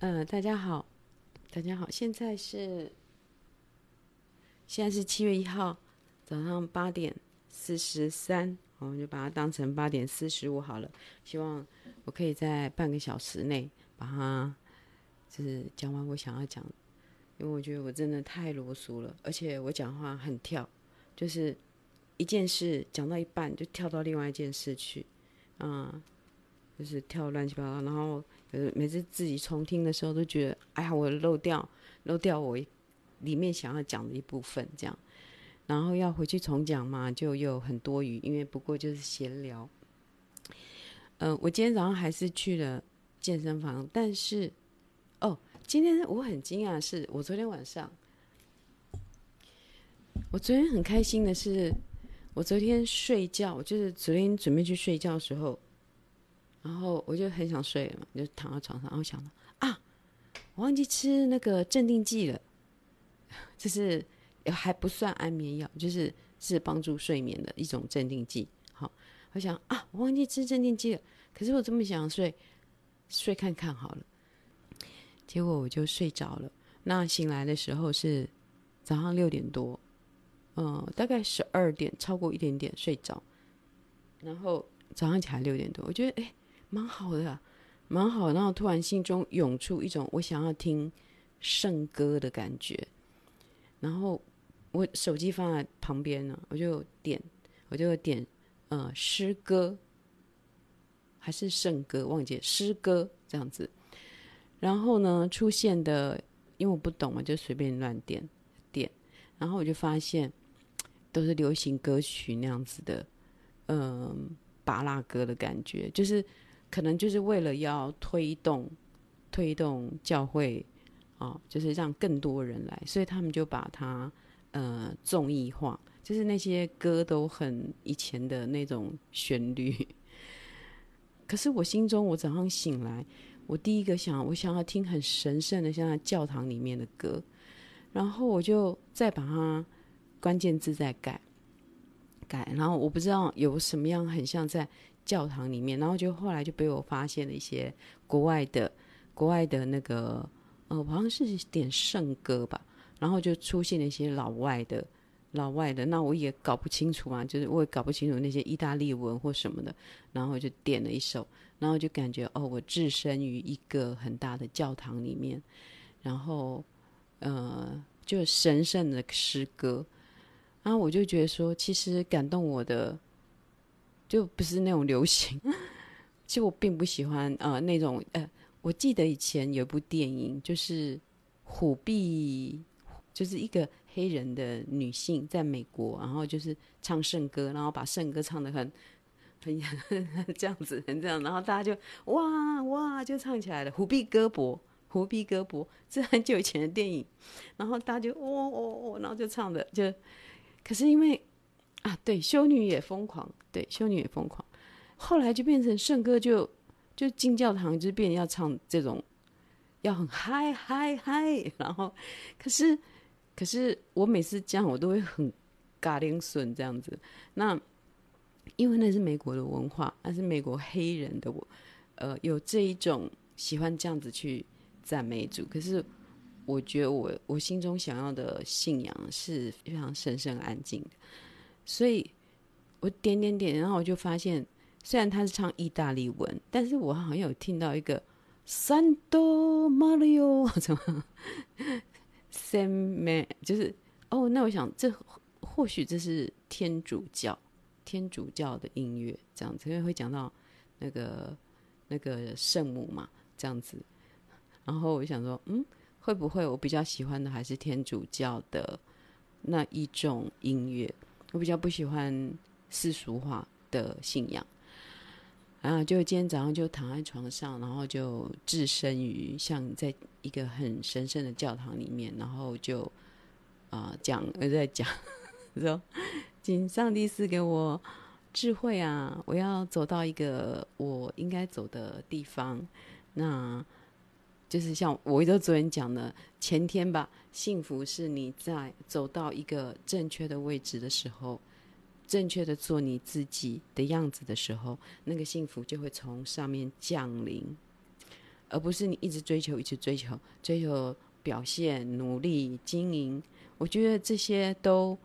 呃，大家好，大家好，现在是现在是七月一号早上八点四十三，我们就把它当成八点四十五好了。希望我可以在半个小时内把它就是讲完我想要讲，因为我觉得我真的太啰嗦了，而且我讲话很跳，就是一件事讲到一半就跳到另外一件事去，啊、嗯，就是跳乱七八糟，然后。呃，每次自己重听的时候，都觉得，哎呀，我漏掉漏掉我里面想要讲的一部分，这样，然后要回去重讲嘛，就又很多余，因为不过就是闲聊。嗯、我今天早上还是去了健身房，但是，哦，今天我很惊讶是，我昨天晚上，我昨天很开心的是，我昨天睡觉，就是昨天准备去睡觉的时候。然后我就很想睡嘛，就躺在床上，然后想到啊，我忘记吃那个镇定剂了，就是还不算安眠药，就是是帮助睡眠的一种镇定剂。好，我想啊，我忘记吃镇定剂了，可是我这么想睡，睡看看好了，结果我就睡着了。那醒来的时候是早上六点多，嗯，大概十二点，超过一点点睡着，然后早上起来六点多，我觉得哎。蛮好的，蛮好。然后突然心中涌出一种我想要听圣歌的感觉，然后我手机放在旁边呢，我就点，我就点，呃，诗歌还是圣歌，忘记诗歌这样子。然后呢，出现的，因为我不懂嘛，就随便乱点点，然后我就发现都是流行歌曲那样子的，嗯、呃，芭乐歌的感觉，就是。可能就是为了要推动推动教会啊、哦，就是让更多人来，所以他们就把它呃综艺化，就是那些歌都很以前的那种旋律。可是我心中，我早上醒来，我第一个想，我想要听很神圣的，像在教堂里面的歌，然后我就再把它关键字再改改，然后我不知道有什么样很像在。教堂里面，然后就后来就被我发现了一些国外的、国外的那个，呃，好像是点圣歌吧，然后就出现了一些老外的、老外的，那我也搞不清楚嘛，就是我也搞不清楚那些意大利文或什么的，然后就点了一首，然后就感觉哦，我置身于一个很大的教堂里面，然后呃，就神圣的诗歌，然后我就觉得说，其实感动我的。就不是那种流行，其实我并不喜欢呃那种呃，我记得以前有一部电影，就是虎臂，就是一个黑人的女性在美国，然后就是唱圣歌，然后把圣歌唱得很 很 这样子，很这样，然后大家就哇哇就唱起来了。虎臂胳膊，虎臂胳膊，这很久以前的电影，然后大家就哦哦哦，然后就唱的就，可是因为。啊，对，修女也疯狂，对，修女也疯狂。后来就变成圣歌就，就进教堂就变要唱这种，要很嗨嗨嗨。然后，可是可是我每次这样，我都会很嘎铃损这样子。那因为那是美国的文化，那是美国黑人的我，呃，有这一种喜欢这样子去赞美主。可是我觉得我我心中想要的信仰是非常神圣安静的。所以，我点点点，然后我就发现，虽然他是唱意大利文，但是我好像有听到一个 Santo Mario 什么 Sam，就是哦，那我想这或许这是天主教天主教的音乐这样子，因为会讲到那个那个圣母嘛，这样子。然后我想说，嗯，会不会我比较喜欢的还是天主教的那一种音乐？我比较不喜欢世俗化的信仰，然后就今天早上就躺在床上，然后就置身于像在一个很神圣的教堂里面，然后就啊、讲呃在讲说，请上帝赐给我智慧啊，我要走到一个我应该走的地方，那。就是像我一昨天讲的，前天吧，幸福是你在走到一个正确的位置的时候，正确的做你自己的样子的时候，那个幸福就会从上面降临。而不是你一直追求，一直追求，追求表现、努力、经营。我觉得这些都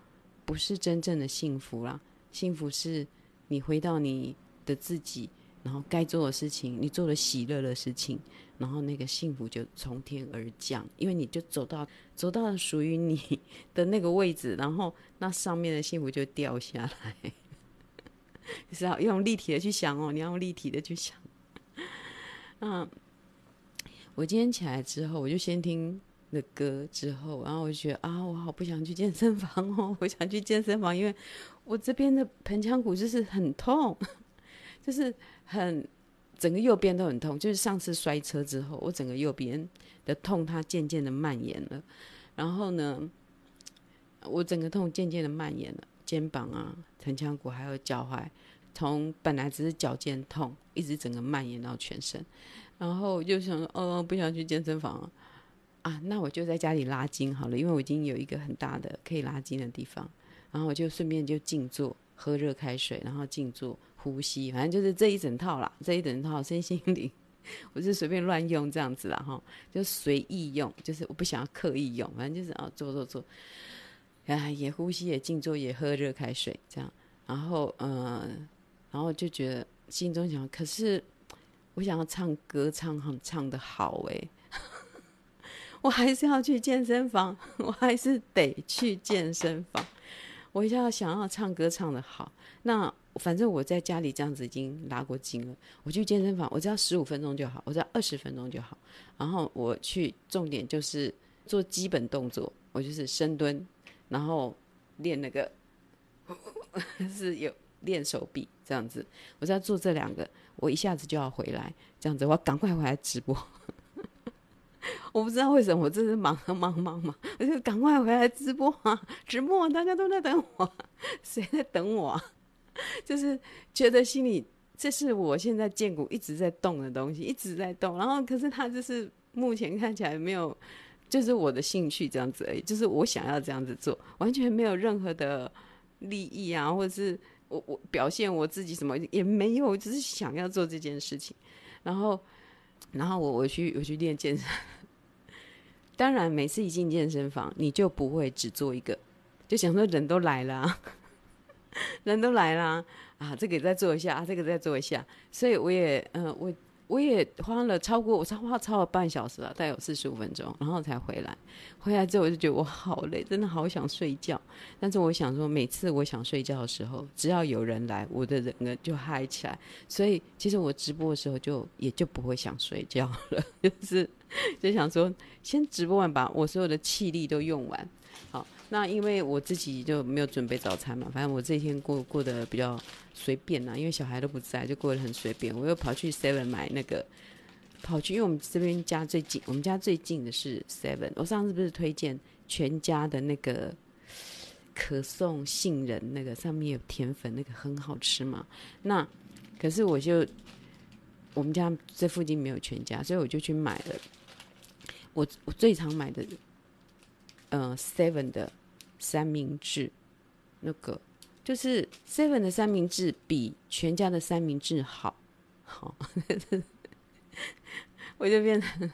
不是真正的幸福啦。幸福是你回到你的自己，然后该做的事情，你做了喜乐的事情，然后那个幸福就从天而降，因为你就走到走到了属于你的那个位置，然后那上面的幸福就掉下来。是要用立体的去想哦，你要用立体的去想。嗯，我今天起来之后，我就先听了歌，之后，然后我就觉得啊，我好不想去健身房哦，我想去健身房，因为我这边的盆腔骨就是很痛，就是很整个右边都很痛，就是上次摔车之后，我整个右边的痛它渐渐的蔓延了，然后呢，我整个痛渐渐的蔓延了。肩膀啊，盆腔骨还有脚踝，从本来只是脚尖痛，一直整个蔓延到全身，然后就想说，哦，不想去健身房啊，那我就在家里拉筋好了，因为我已经有一个很大的可以拉筋的地方，然后我就顺便就静坐，喝热开水，然后静坐呼吸，反正就是这一整套啦，这一整套身心灵，我是随便乱用这样子啦，哈，就随意用，就是我不想要刻意用，反正就是啊，做做做。啊，也呼吸，也静坐，也喝热开水，这样，然后，嗯、然后就觉得心中想，可是我想要唱歌，唱好，唱得好，哎，我还是要去健身房，我还是得去健身房。我要想要唱歌唱得好，那反正我在家里这样子已经拉过筋了，我去健身房，我只要十五分钟就好，我只要二十分钟就好。然后我去，重点就是做基本动作，我就是深蹲。然后练那个 是有练手臂这样子，我在做这两个，我一下子就要回来，这样子我赶快回来直播。我不知道为什么，我真是忙忙忙忙，我就赶快回来直播啊！直播，大家都在等我，谁在等我？就是觉得心里这是我现在建骨一直在动的东西，一直在动，然后可是它就是目前看起来没有。就是我的兴趣这样子而已，就是我想要这样子做，完全没有任何的利益啊，或者是我我表现我自己什么也没有，只是想要做这件事情。然后，然后我我去我去练健身，当然每次一进健身房，你就不会只做一个，就想说人都来了，人都来了啊，这个再做一下，啊，这个再做一下，所以我也嗯、我。我也花了超过，我超花超了半小时了，大概有四十五分钟，然后才回来。回来之后我就觉得我好累，真的好想睡觉。但是我想说，每次我想睡觉的时候，只要有人来，我的人呢就嗨起来。所以其实我直播的时候就也就不会想睡觉了，就是就想说先直播完，把我所有的气力都用完。好，那因为我自己就没有准备早餐嘛，反正我这一天过过得比较随便呐，因为小孩都不在，就过得很随便。我又跑去 Seven 买那个，跑去，因为我们这边家最近，我们家最近的是 Seven。我上次不是推荐全家的那个可颂杏仁那个，上面有甜粉，那个很好吃嘛。那可是我就我们家这附近没有全家，所以我就去买了。我我最常买的。嗯，Seven 的三明治，那个就是 Seven 的三明治比全家的三明治好，好，我就变成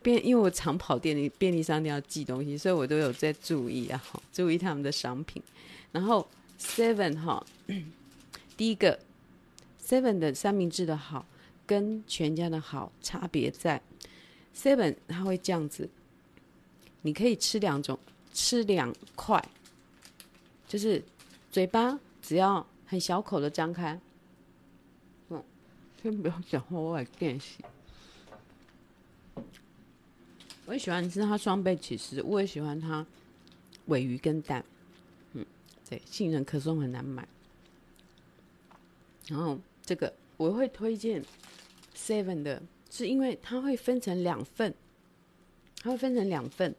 变，因为我常跑店里便利商店要寄东西，所以我都有在注意啊，注意他们的商品。然后 Seven 哈，第一个 Seven 的三明治的好跟全家的好差别在 Seven 它会这样子。你可以吃两种，吃两块，就是嘴巴只要很小口的张开。嗯，先不要讲话，我来练习。我也喜欢吃它双倍起司，我也喜欢它尾鱼跟蛋。嗯，对，杏仁可颂很难买。然后这个我会推荐 Seven 的，是因为它会分成两份，它会分成两份。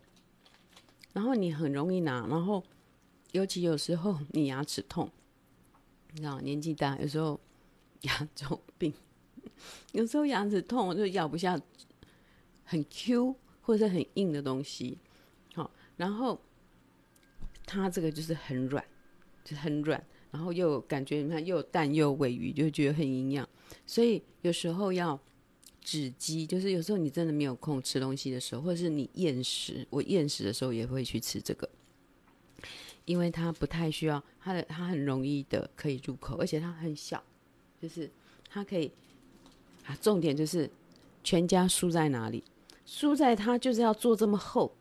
然后你很容易拿，然后尤其有时候你牙齿痛，你知道年纪大，有时候牙周病，有时候牙齿痛，我就咬不下很 Q 或者很硬的东西，好，然后它这个就是很软，就很软，然后又感觉你看又有蛋又有鮪鱼，就觉得很营养，所以有时候要止饥，就是有时候你真的没有空吃东西的时候，或者是你厌食，我厌食的时候也会去吃这个，因为它不太需要，它的它很容易的可以入口，而且它很小，就是它可以啊，重点就是全家输在哪里？输在它就是要做这么厚，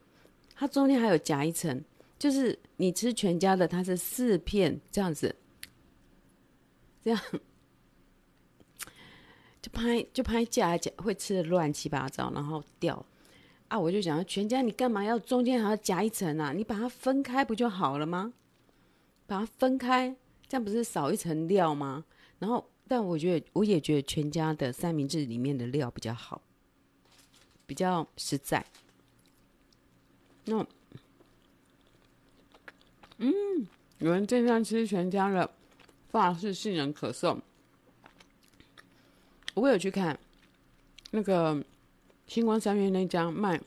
它中间还有夹一层，就是你吃全家的，它是四片这样子，这样。就拍就拍夹夹会吃的乱七八糟，然后掉啊！我就想，全家你干嘛要中间还要夹一层啊？你把它分开不就好了吗？把它分开，这样不是少一层料吗？然后，但我觉得我也觉得全家的三明治里面的料比较好，比较实在。那，嗯，有人正在吃全家的法式杏仁可颂。我有去看那个新光三越那家卖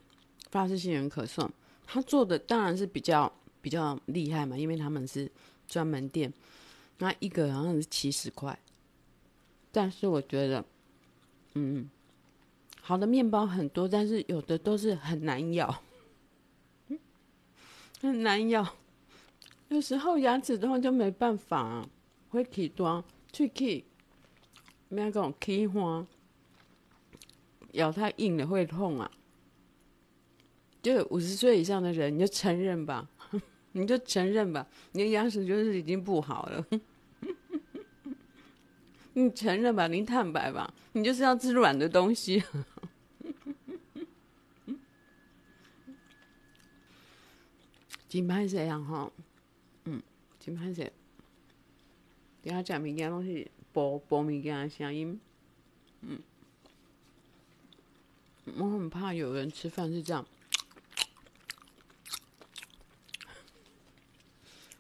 法式杏仁可颂，他做的当然是比较比较厉害嘛，因为他们是专门店，那一个好像是七十块。但是我觉得，嗯，好的面包很多，但是有的都是很难咬，很难咬，有时候牙齿的话就没办法啊，会起端，脆起。没有这种开花，咬太硬了会痛啊！就五十岁以上的人，你就承认吧，你就承认吧，你的牙齿就是已经不好了。你承认吧，你坦白吧，你就是要吃软的东西。金牌这样哈，嗯，金牌这，等下讲明天东西。播播物件的声音，嗯，我很怕有人吃饭是这样。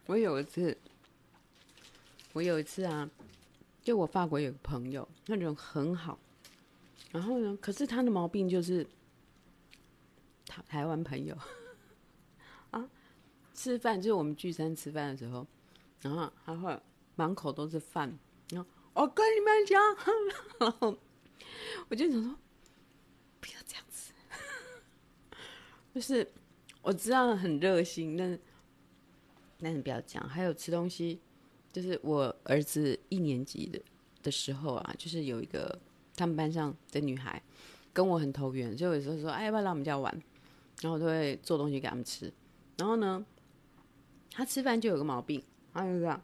我有一次，我有一次啊，就我法国有个朋友，那种很好，然后呢，可是他的毛病就是，台台湾朋友 啊，吃饭就是我们聚餐吃饭的时候，然后他会满口都是饭，然后。我跟你们讲，然后我就想说，不要这样子。就是我知道很热心，但是但是不要讲。还有吃东西，就是我儿子一年级的的时候啊，就是有一个他们班上的女孩跟我很投缘，就有时候说，哎，要不要来我们家玩？然后我都会做东西给他们吃。然后呢，他吃饭就有个毛病，他就这样。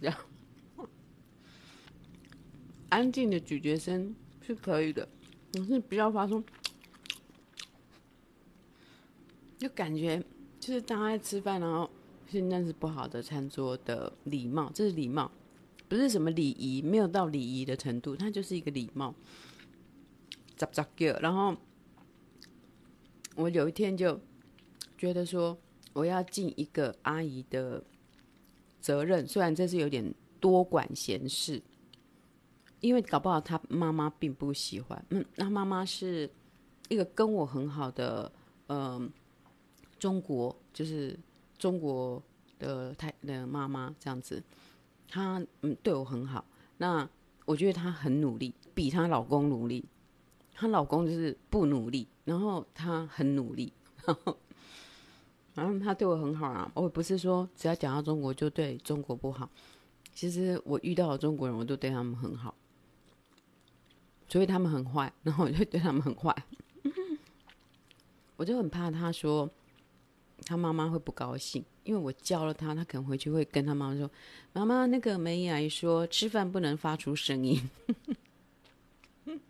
这样，安静的咀嚼声是可以的，可是不要发出，就感觉就是当他在吃饭，然后现在是不好的餐桌的礼貌，这是礼貌，不是什么礼仪，没有到礼仪的程度，它就是一个礼貌。杂杂叫，然后我有一天就觉得说，我要进一个阿姨的。责任虽然这是有点多管闲事，因为搞不好他妈妈并不喜欢。嗯，那妈妈是一个跟我很好的，嗯、呃，中国就是中国的太的妈妈这样子，她嗯对我很好。那我觉得她很努力，比她老公努力。她老公就是不努力，然后她很努力。然 后然后他对我很好啊，我不是说只要讲到中国就对中国不好。其实我遇到的中国人，我都对他们很好，所以他们很坏，然后我就对他们很坏。我就很怕他说他妈妈会不高兴，因为我教了他，他可能回去会跟他妈妈说：“妈妈，那个梅姨阿姨说吃饭不能发出声音。”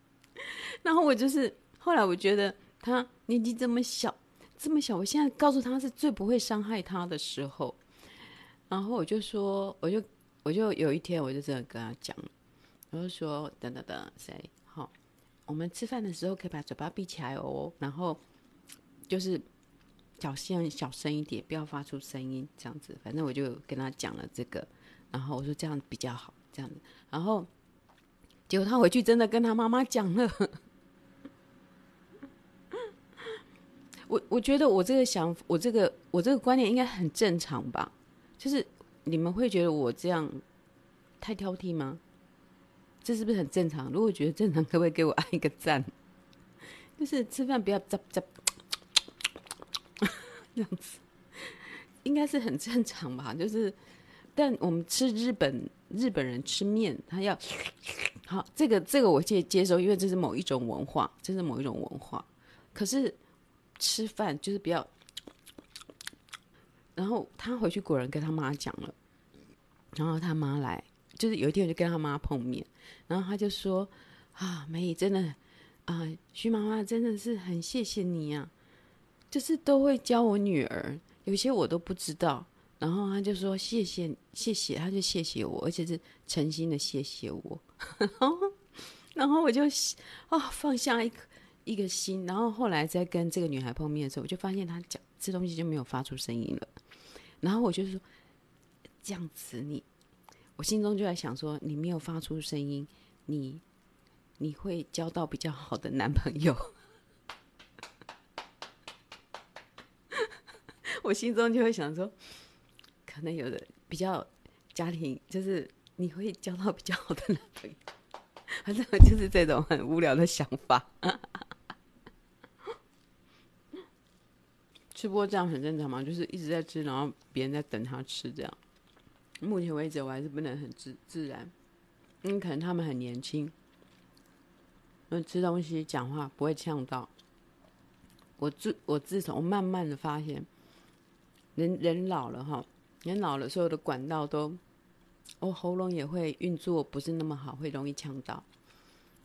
然后我就是后来我觉得他年纪这么小。这么小，我现在告诉他是最不会伤害他的时候，然后我就说，我就我就有一天，我就这样跟他讲，我就说，等等等，谁好？我们吃饭的时候可以把嘴巴闭起来哦，然后就是小心小声一点，不要发出声音，这样子。反正我就跟他讲了这个，然后我说这样比较好，这样子。然后结果他回去真的跟他妈妈讲了。我我觉得我这个想，我这个我这个观念应该很正常吧？就是你们会觉得我这样太挑剔吗？这是不是很正常？如果觉得正常，可不可以给我按一个赞？就是吃饭不要啧啧这样子，应该是很正常吧？就是，但我们吃日本日本人吃面，他要好，这个这个我接接受，因为这是某一种文化，这是某一种文化。可是吃饭就是比较。然后他回去果然跟他妈讲了，然后他妈来，就是有一天我就跟他妈碰面，然后他就说：“啊，梅姨真的啊，徐妈妈真的是很谢谢你、啊，就是都会教我女儿，有些我都不知道。”然后他就说：“谢谢，谢谢。”他就谢谢我，而且是诚心的谢谢我。然后，然后我就啊放下一颗一个心。然后后来在跟这个女孩碰面的时候，我就发现她讲吃东西就没有发出声音了。然后我就说，这样子你，我心中就在想说，你没有发出声音，你你会交到比较好的男朋友。我心中就会想说，可能有的比较家庭，就是你会交到比较好的男朋友，反正就是这种很无聊的想法。吃播这样很正常吗？就是一直在吃，然后别人在等他吃这样。目前为止，我还是不能很自自然，因为可能他们很年轻，那吃东西讲话不会呛到。我自我自从慢慢的发现，人人老了哈，人老了，所有的管道都，我、哦、喉咙也会运作不是那么好，会容易呛到。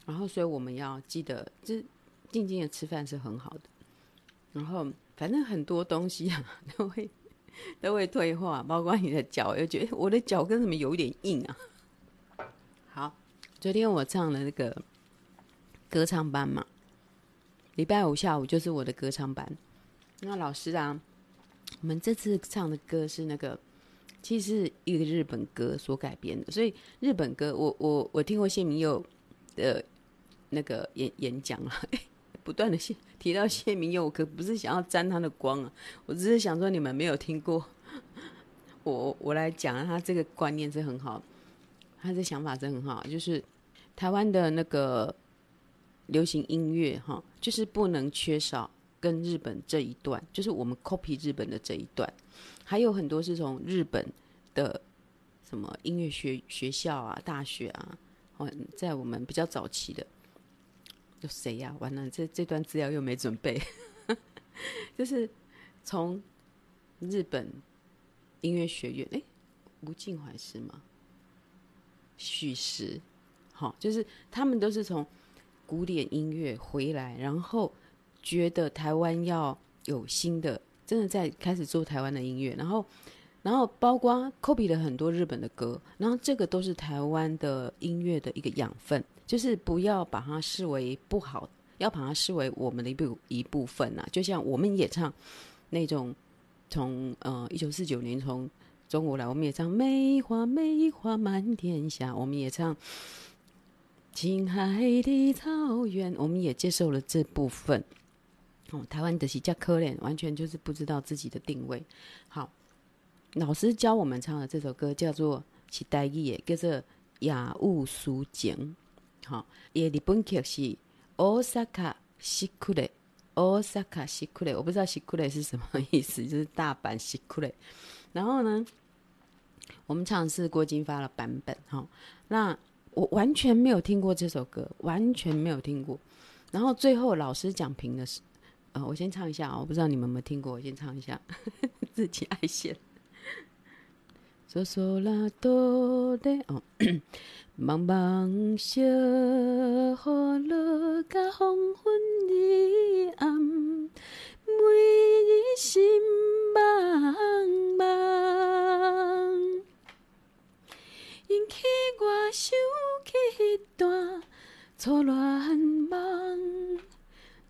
然后，所以我们要记得，这静静的吃饭是很好的。然后。反正很多东西啊，都会都会退化，包括你的脚，又觉得我的脚跟怎么有点硬啊？好，昨天我唱了那个歌唱班嘛，礼拜五下午就是我的歌唱班。那老师啊，我们这次唱的歌是那个，其实是一个日本歌所改编的，所以日本歌，我我我听过谢明佑的那个演演讲了。不断的谢 提到谢明佑，我可不是想要沾他的光啊，我只是想说你们没有听过，我我来讲他这个观念是很好，他这想法是很好，就是台湾的那个流行音乐哈，就是不能缺少跟日本这一段，就是我们 copy 日本的这一段，还有很多是从日本的什么音乐学学校啊、大学啊，哦，在我们比较早期的。有谁呀？完了，这这段资料又没准备。就是从日本音乐学院，哎，吴静怀是吗？许石，好，就是他们都是从古典音乐回来，然后觉得台湾要有新的，真的在开始做台湾的音乐，然后，然后包括 copy 了很多日本的歌，然后这个都是台湾的音乐的一个养分。就是不要把它视为不好，要把它视为我们的一部一部分呐、啊。就像我们也唱那种从呃一九四九年从中国来，我们也唱梅花梅花满天下，我们也唱青海的草原，我们也接受了这部分。哦，台湾的是叫可怜，完全就是不知道自己的定位。好，老师教我们唱的这首歌叫做是台语的，叫做《野雾思情》。好，也日本剧是大阪しくれ，大阪しくれ，我不知道しくれ是什么意思，就是大阪しくれ。然后呢，我们唱的是郭金发的版本。哈，那我完全没有听过这首歌，完全没有听过。然后最后老师讲评的是，呃，我先唱一下，我不知道你们有没有听过，我先唱一下，呵呵自己爱现。嗦嗦啦哆的哦。 茫茫小雨落，甲黄昏已暗，每日心茫茫，引起我想起那段错乱梦，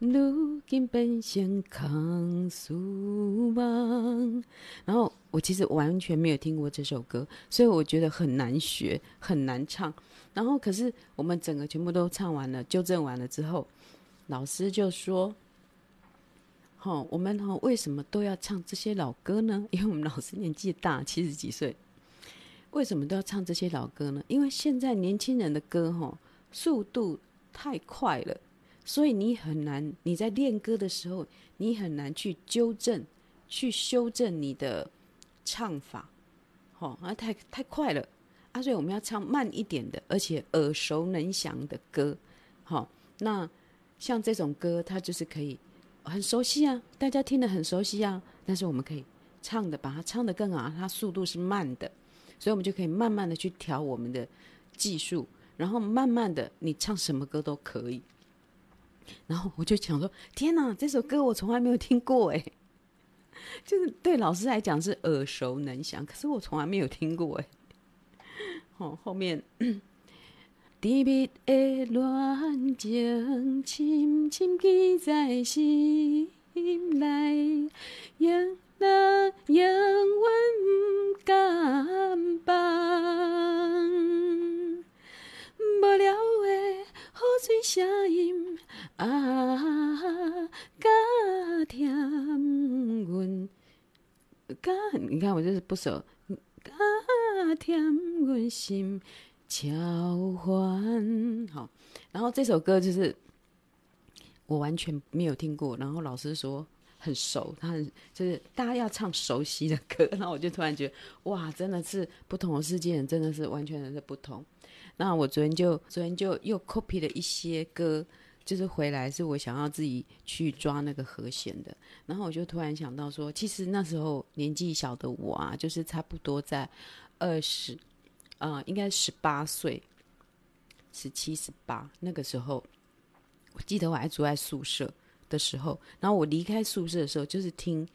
如今变成空思梦，然后。我其实完全没有听过这首歌，所以我觉得很难学，很难唱。然后，可是我们整个全部都唱完了，纠正完了之后，老师就说：“齁，我们齁为什么都要唱这些老歌呢？因为我们老师年纪大，七十几岁。为什么都要唱这些老歌呢？因为现在年轻人的歌吼，速度太快了，所以你很难，你在练歌的时候，你很难去纠正、去修正你的唱法，吼，啊，太太快了啊！所以我们要唱慢一点的，而且耳熟能详的歌，好，那像这种歌，它就是可以很熟悉啊，大家听得很熟悉啊，但是我们可以唱的，把它唱的更好，它速度是慢的。所以，我们就可以慢慢的去调我们的技术，然后慢慢的，你唱什么歌都可以。然后我就想说：天哪，这首歌我从来没有听过哎，就是对老师来讲是耳熟能详，可是我从来没有听过哎。好，后面，甜蜜的恋情，深深记在心内。那永远不敢放，无聊的水声音啊，加甜阮，加你看我就是不熟，加甜阮心交欢。好，然后这首歌就是我完全没有听过，然后老师说。很熟，他很就是大家要唱熟悉的歌，然后我就突然觉得哇，真的是不同的世界，真的是完全的不同。那我昨天就昨天就又 copy 了一些歌，就是回来是我想要自己去抓那个和弦的，然后我就突然想到说，其实那时候年纪小的我啊，就是差不多在二十，呃，应该十八岁，十七十八那个时候，我记得我还住在宿舍。的时候，然后我离开宿舍的时候，就是听，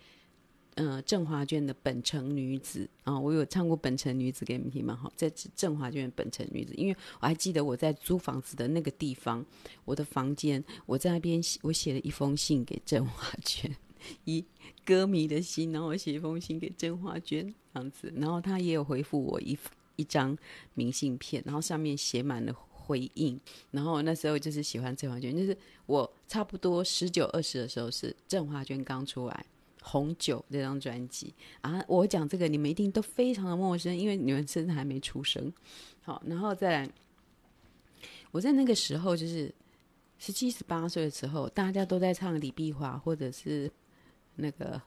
呃，郑华娟的《本城女子》啊，我有唱过《本城女子》给你们听嘛？好，在郑华娟《本城女子》，因为我还记得我在租房子的那个地方，我的房间，我在那边写，我写了一封信给郑华娟，以歌迷的心，然后我写一封信给郑华娟这样子，然后他也有回复我一一张明信片，然后上面写满了。回应，然后那时候就是喜欢郑华娟，就是我差不多十九二十的时候是郑华娟刚出来《红酒》这张专辑啊。我讲这个你们一定都非常的陌生，因为你们甚至还没出生。好，然后再来，我在那个时候就是十七十八岁的时候，大家都在唱李碧华或者是那个，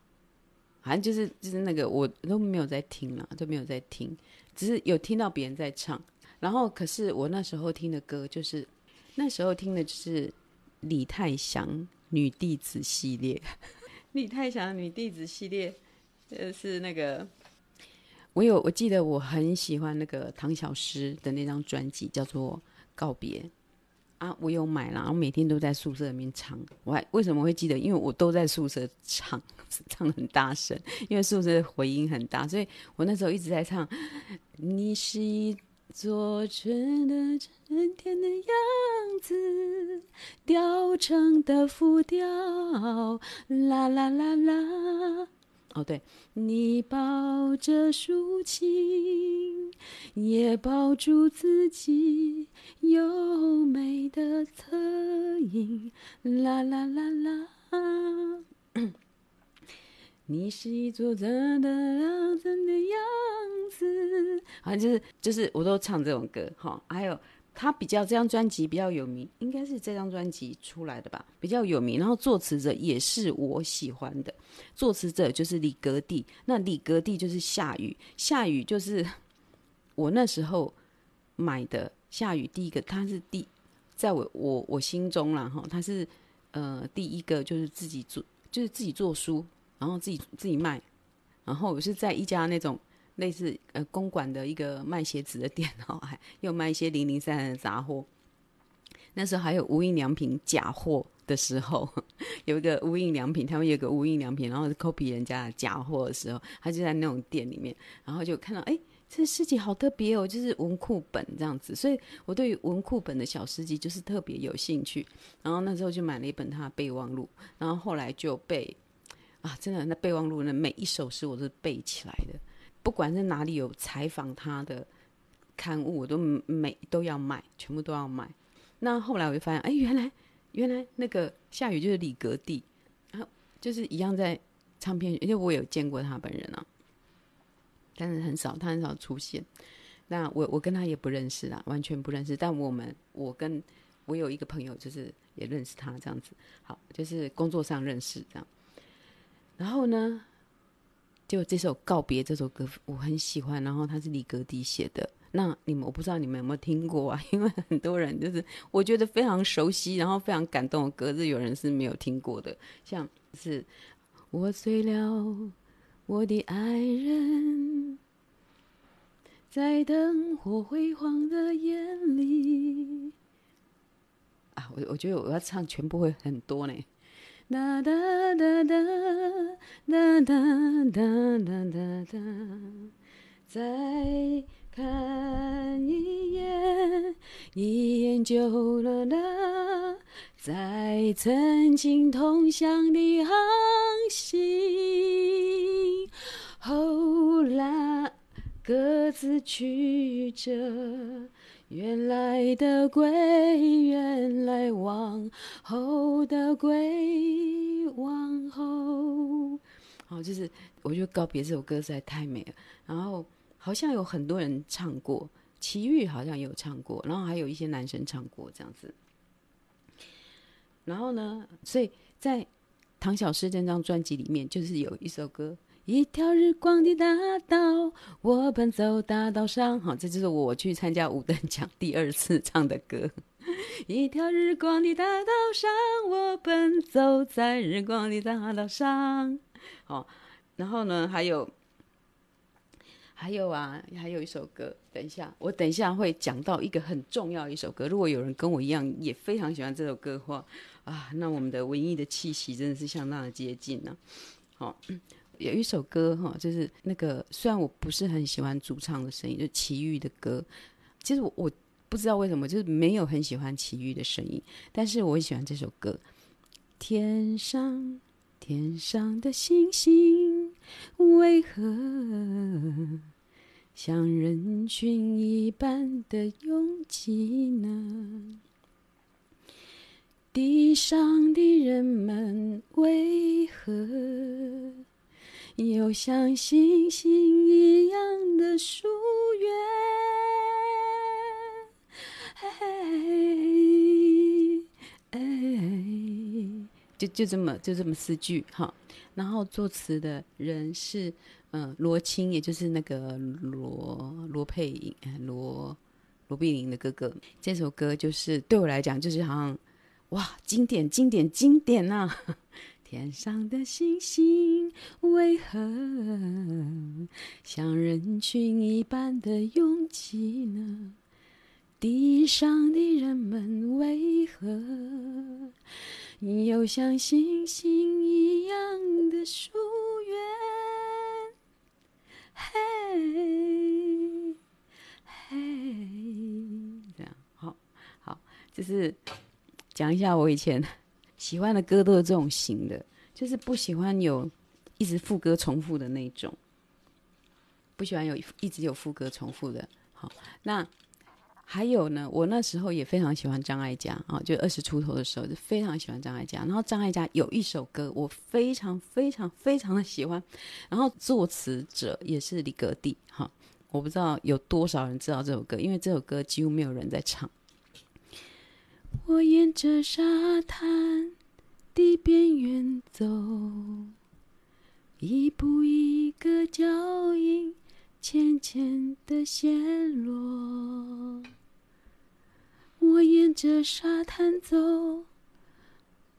反正就是就是那个我都没有在听了，都没有在听，只是有听到别人在唱。然后，可是我那时候听的歌，就是那时候听的就是李泰祥女弟子系列。李泰祥女弟子系列，呃，是那个我有我记得我很喜欢那个唐小诗的那张专辑，叫做《告别》啊，我有买了，我每天都在宿舍里面唱。我还为什么会记得？因为我都在宿舍唱，唱很大声，因为宿舍回音很大，所以我那时候一直在唱。你是。做春的春天的样子，雕成的浮雕，啦啦啦啦。哦，对，你抱着竖琴，也抱住自己优美的侧影，啦啦啦啦。你是一座真的样子的样子，好像就是就是我都唱这种歌哈。还有他比较这张专辑比较有名，应该是这张专辑出来的吧，比较有名。然后作词者也是我喜欢的，作词者就是李格弟。那李格弟就是夏雨，夏雨就是 我那时候买的夏雨第一个，他是第在我我我心中啦哈，他是呃第一个就是自己做就是自己做书。然后自己自己卖，然后我是在一家那种类似呃公馆的一个卖鞋子的店，然后还又卖一些零零散散的杂货。那时候还有无印良品假货的时候，有一个无印良品，他们有个无印良品，然后是 copy 人家的假货的时候，他就在那种店里面，然后就看到哎，这诗集好特别哦，就是文库本这样子，所以我对于文库本的小诗集就是特别有兴趣。然后那时候就买了一本他的备忘录，然后后来就被。啊，真的，那备忘录呢每一首诗我都是背起来的，不管是哪里有采访他的刊物，我都每都要买，全部都要买。那后来我就发现，哎，原来原来那个夏雨就是李格弟，然后就是一样在唱片，因为我有见过他本人啊，但是很少，他很少出现。那我我跟他也不认识啊，完全不认识。但我们我跟我有一个朋友，就是也认识他这样子。好，就是工作上认识这样。然后呢，就这首告别这首歌我很喜欢，然后它是李格弟写的。那你们我不知道你们有没有听过啊？因为很多人就是我觉得非常熟悉，然后非常感动的歌，是有人是没有听过的。像是我醉了我的爱人，在灯火辉煌的夜里啊，我我觉得我要唱全部会很多呢。哒哒哒哒哒哒哒哒哒哒，再看一眼，一眼就了啦，在曾经同乡的航行，后来各自曲折，原来的归，原来往后的归，往后。好，就是我觉得告别这首歌实在太美了，然后好像有很多人唱过，齐豫好像也有唱过，然后还有一些男生唱过这样子。然后呢，所以在唐小诗这张专辑里面，就是有一首歌。一条日光的大道，我奔走大道上。好，这就是我去参加五等奖第二次唱的歌。一条日光的大道上，我奔走在日光的大道上。好，然后呢，还有，还有啊，还有一首歌。等一下，我等一下会讲到一个很重要一首歌。如果有人跟我一样也非常喜欢这首歌的话，啊，那我们的文艺的气息真的是相当的接近呢、好。有一首歌哈，就是那个虽然我不是很喜欢主唱的声音，就齐豫的歌。其实我我不知道为什么，就是没有很喜欢齐豫的声音，但是我喜欢这首歌。天上天上的星星为何像人群一般的拥挤呢？地上的人们为何？有像星星一样的疏远，哎，就就这么就这么四句哈。然后作词的人是嗯罗青，也就是那个罗罗佩颖，罗罗碧玲的哥哥。这首歌就是对我来讲，就是好像哇，经典经典经典呐、啊！天上的星星为何像人群一般的拥挤呢？地上的人们为何又像星星一样的疏远？嘿，嘿，这样，好，好，就是讲一下我以前。喜欢的歌都是这种型的，就是不喜欢有一直副歌重复的那种，不喜欢有一直有副歌重复的。好，那还有呢，我那时候也非常喜欢张艾嘉啊，就二十出头的时候就非常喜欢张艾嘉。然后张艾嘉有一首歌我非常非常非常的喜欢，然后作词者也是李格弟。哈，我不知道有多少人知道这首歌，因为这首歌几乎没有人在唱。我沿着沙滩的边缘走，一步一个脚印，浅浅的陷落。我沿着沙滩走，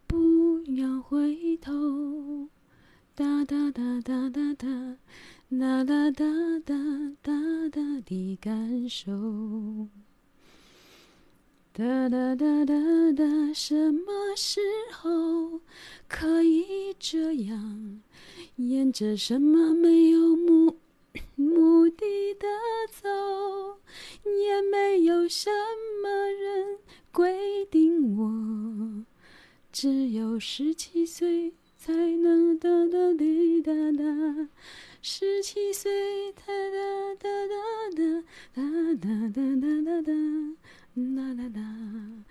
不要回头，哒哒哒哒哒哒，哒哒哒哒哒哒的感受。哒哒哒哒哒，什么时候可以这样？沿着什么没有目 目的的走，也没有什么人规定我，只有十七岁才能哒哒滴哒哒，十七岁哒哒哒哒哒哒哒哒哒哒。啦啦啦！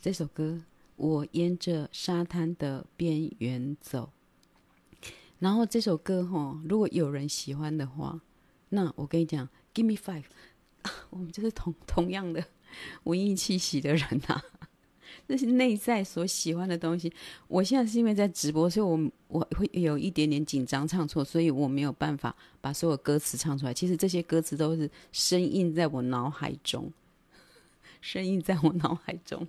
这首歌，我沿着沙滩的边缘走。然后这首歌哈，如果有人喜欢的话，那我跟你讲，Give me five，我们就是同同样的文艺气息的人呐、啊。这是内在所喜欢的东西。我现在是因为在直播，所以我我会有一点点紧张唱错，所以我没有办法把所有歌词唱出来。其实这些歌词都是深印在我脑海中，声音在我脑海中。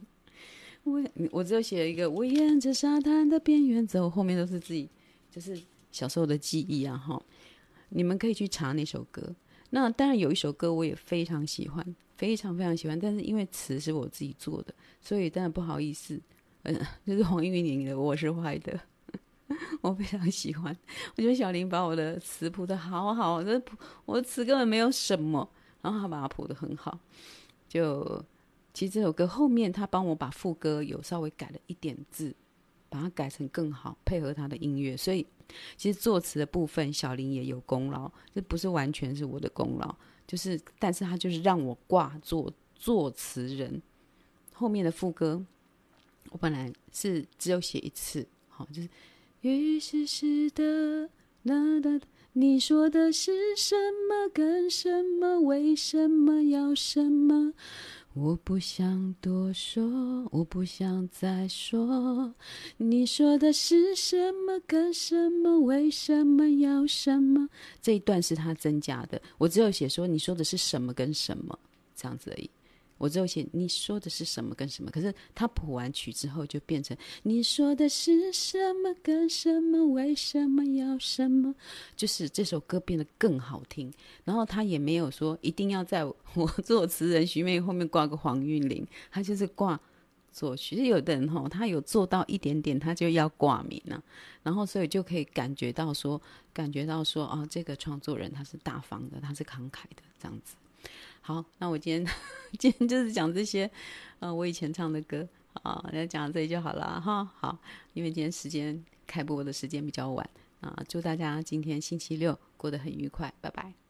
我我只有写了一个，我沿着沙滩的边缘走，后面都是自己就是小时候的记忆啊哈。你们可以去查那首歌。那当然有一首歌我也非常喜欢，非常非常喜欢，但是因为词是我自己做的，所以当然不好意思，嗯，就是黄韵玲的《我是坏的》，我非常喜欢。我觉得小林把我的词谱的好好，这谱我的词根本没有什么，然后他把它谱的很好。就其实这首歌后面他帮我把副歌有稍微改了一点字，把它改成更好，配合他的音乐，所以。其实作词的部分，小林也有功劳，这不是完全是我的功劳，就是，但是他就是让我挂作作词人。后面的副歌，我本来是只有写一次，好，就是于是是的，那的，你说的是什么？跟什么？为什么要什么？我不想多说，我不想再说。你说的是什么？跟什么？为什么要什么？这一段是他增加的，我只有写说你说的是什么跟什么这样子而已。我只有写你说的是什么跟什么，可是他谱完曲之后就变成你说的是什么跟什么，为什么要什么，就是这首歌变得更好听。然后他也没有说一定要在我作词人许美后面挂个黄韵玲，他就是挂作曲。有的人吼，他有做到一点点，他就要挂名了。然后所以就可以感觉到说，感觉到说啊，这个创作人他是大方的，他是慷慨的这样子。好，那我今天 今天就是讲这些，呃，我以前唱的歌啊，那讲到这里就好了哈。好，因为今天时间开播的时间比较晚啊，祝大家今天星期六过得很愉快，拜拜。